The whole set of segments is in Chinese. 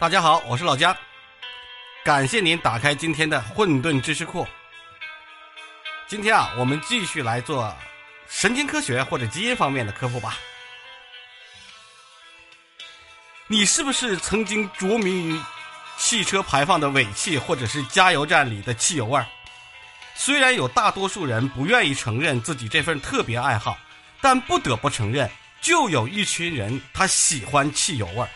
大家好，我是老姜，感谢您打开今天的混沌知识库。今天啊，我们继续来做神经科学或者基因方面的科普吧。你是不是曾经着迷于汽车排放的尾气，或者是加油站里的汽油味儿？虽然有大多数人不愿意承认自己这份特别爱好，但不得不承认，就有一群人他喜欢汽油味儿。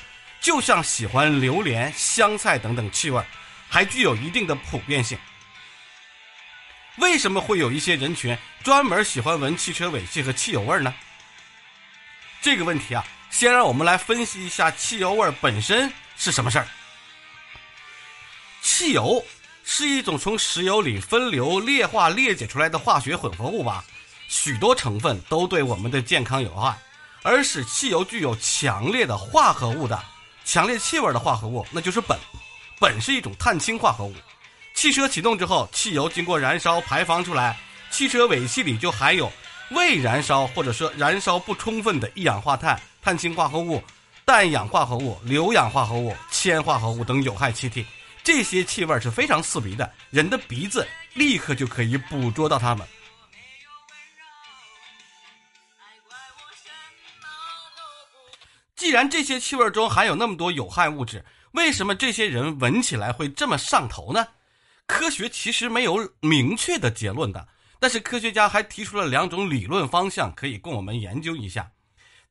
就像喜欢榴莲、香菜等等气味，还具有一定的普遍性。为什么会有一些人群专门喜欢闻汽车尾气和汽油味呢？这个问题啊，先让我们来分析一下汽油味本身是什么事儿。汽油是一种从石油里分流、裂化、裂解出来的化学混合物吧，许多成分都对我们的健康有害，而使汽油具有强烈的化合物的。强烈气味的化合物，那就是苯。苯是一种碳氢化合物。汽车启动之后，汽油经过燃烧排放出来，汽车尾气里就含有未燃烧或者说燃烧不充分的一氧化碳、碳氢化合物、氮氧化合物、硫氧化合物、铅化合物等有害气体。这些气味是非常刺鼻的，人的鼻子立刻就可以捕捉到它们。既然这些气味中含有那么多有害物质，为什么这些人闻起来会这么上头呢？科学其实没有明确的结论的，但是科学家还提出了两种理论方向，可以供我们研究一下。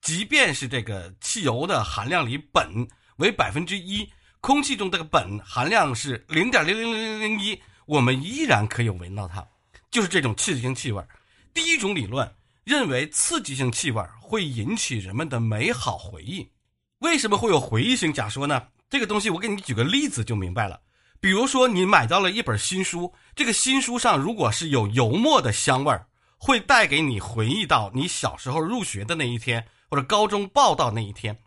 即便是这个汽油的含量里苯为百分之一，空气中这个苯含量是零点零零零零零一，我们依然可以闻到它，就是这种刺激性气味。第一种理论。认为刺激性气味会引起人们的美好回忆。为什么会有回忆性假说呢？这个东西我给你举个例子就明白了。比如说，你买到了一本新书，这个新书上如果是有油墨的香味儿，会带给你回忆到你小时候入学的那一天，或者高中报到那一天。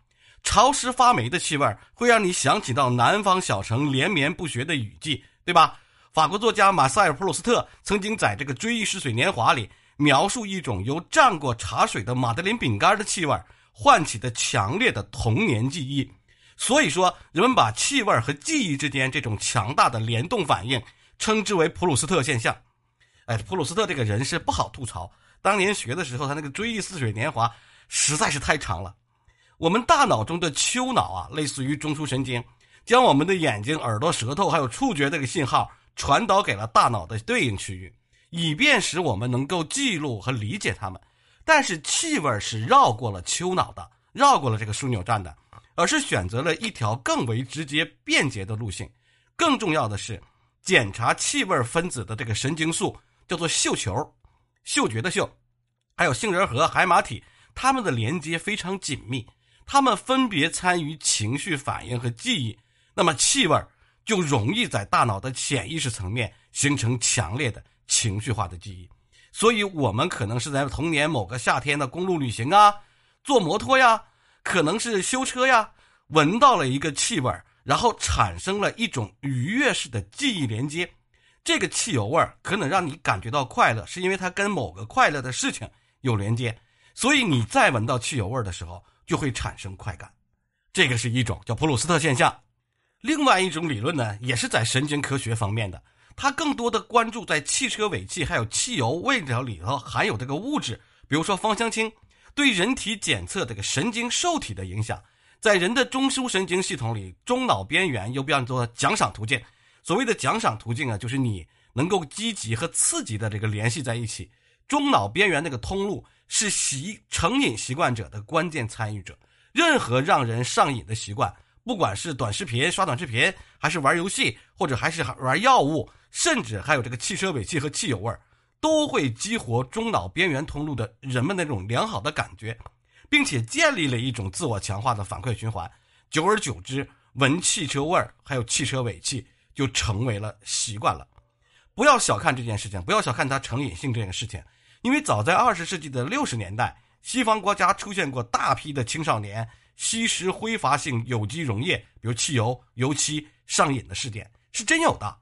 潮湿发霉的气味会让你想起到南方小城连绵不绝的雨季，对吧？法国作家马塞尔·普鲁斯特曾经在这个《追忆似水年华》里。描述一种由蘸过茶水的马德琳饼干的气味唤起的强烈的童年记忆，所以说人们把气味和记忆之间这种强大的联动反应称之为普鲁斯特现象。哎，普鲁斯特这个人是不好吐槽。当年学的时候，他那个《追忆似水年华》实在是太长了。我们大脑中的丘脑啊，类似于中枢神经，将我们的眼睛、耳朵、舌头还有触觉这个信号传导给了大脑的对应区域。以便使我们能够记录和理解它们，但是气味是绕过了丘脑的，绕过了这个枢纽站的，而是选择了一条更为直接便捷的路径。更重要的是，检查气味分子的这个神经素叫做嗅球，嗅觉的嗅，还有杏仁核、海马体，它们的连接非常紧密，它们分别参与情绪反应和记忆，那么气味就容易在大脑的潜意识层面形成强烈的。情绪化的记忆，所以我们可能是在童年某个夏天的公路旅行啊，坐摩托呀，可能是修车呀，闻到了一个气味，然后产生了一种愉悦式的记忆连接。这个汽油味可能让你感觉到快乐，是因为它跟某个快乐的事情有连接，所以你再闻到汽油味的时候就会产生快感。这个是一种叫普鲁斯特现象。另外一种理论呢，也是在神经科学方面的。它更多的关注在汽车尾气还有汽油味道里头含有这个物质，比如说芳香烃，对人体检测这个神经受体的影响。在人的中枢神经系统里，中脑边缘又叫做奖赏途径。所谓的奖赏途径啊，就是你能够积极和刺激的这个联系在一起。中脑边缘那个通路是习成瘾习惯者的关键参与者。任何让人上瘾的习惯，不管是短视频刷短视频，还是玩游戏，或者还是玩药物。甚至还有这个汽车尾气和汽油味儿，都会激活中脑边缘通路的人们那种良好的感觉，并且建立了一种自我强化的反馈循环。久而久之，闻汽车味儿还有汽车尾气就成为了习惯了。不要小看这件事情，不要小看它成瘾性这件事情，因为早在二十世纪的六十年代，西方国家出现过大批的青少年吸食挥发性有机溶液，比如汽油、油漆上瘾的事件，是真有的。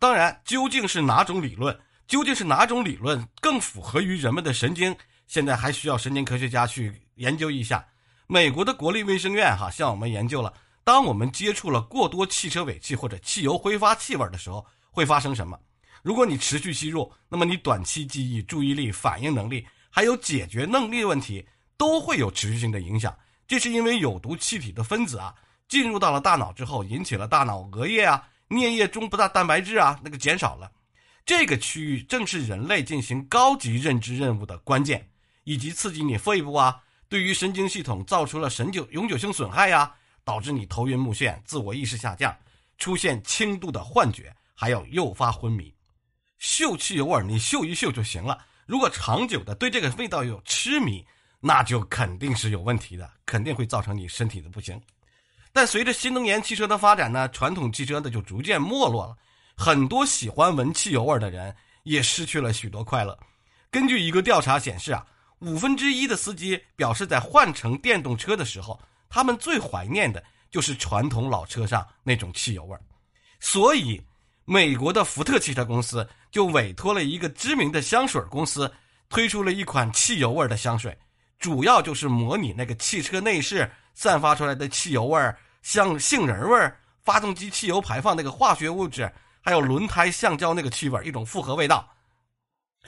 当然，究竟是哪种理论，究竟是哪种理论更符合于人们的神经，现在还需要神经科学家去研究一下。美国的国立卫生院哈向我们研究了，当我们接触了过多汽车尾气或者汽油挥发气味的时候，会发生什么？如果你持续吸入，那么你短期记忆、注意力、反应能力，还有解决能力问题，都会有持续性的影响。这是因为有毒气体的分子啊，进入到了大脑之后，引起了大脑额叶啊、颞叶中不大蛋白质啊那个减少了。这个区域正是人类进行高级认知任务的关键，以及刺激你肺部啊，对于神经系统造出了神久永久性损害呀，导致你头晕目眩、自我意识下降、出现轻度的幻觉，还有诱发昏迷。嗅汽油味，你嗅一嗅就行了。如果长久的对这个味道有痴迷，那就肯定是有问题的，肯定会造成你身体的不行。但随着新能源汽车的发展呢，传统汽车呢就逐渐没落了，很多喜欢闻汽油味的人也失去了许多快乐。根据一个调查显示啊，五分之一的司机表示，在换乘电动车的时候，他们最怀念的就是传统老车上那种汽油味所以。美国的福特汽车公司就委托了一个知名的香水公司，推出了一款汽油味的香水，主要就是模拟那个汽车内饰散发出来的汽油味儿像杏仁味儿发动机汽油排放那个化学物质，还有轮胎橡胶那个气味一种复合味道。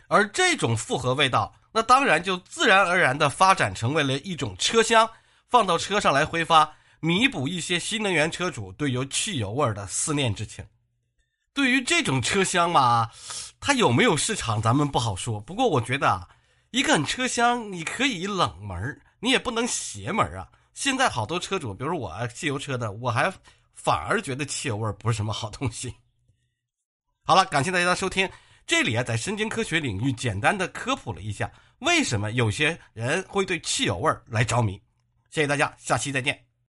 而这种复合味道，那当然就自然而然地发展成为了一种车厢，放到车上来挥发，弥补一些新能源车主对于汽油味儿的思念之情。对于这种车厢嘛，它有没有市场咱们不好说。不过我觉得啊，一个车厢你可以冷门，你也不能邪门啊。现在好多车主，比如我汽油车的，我还反而觉得汽油味不是什么好东西。好了，感谢大家的收听。这里啊，在神经科学领域简单的科普了一下，为什么有些人会对汽油味来着迷。谢谢大家，下期再见。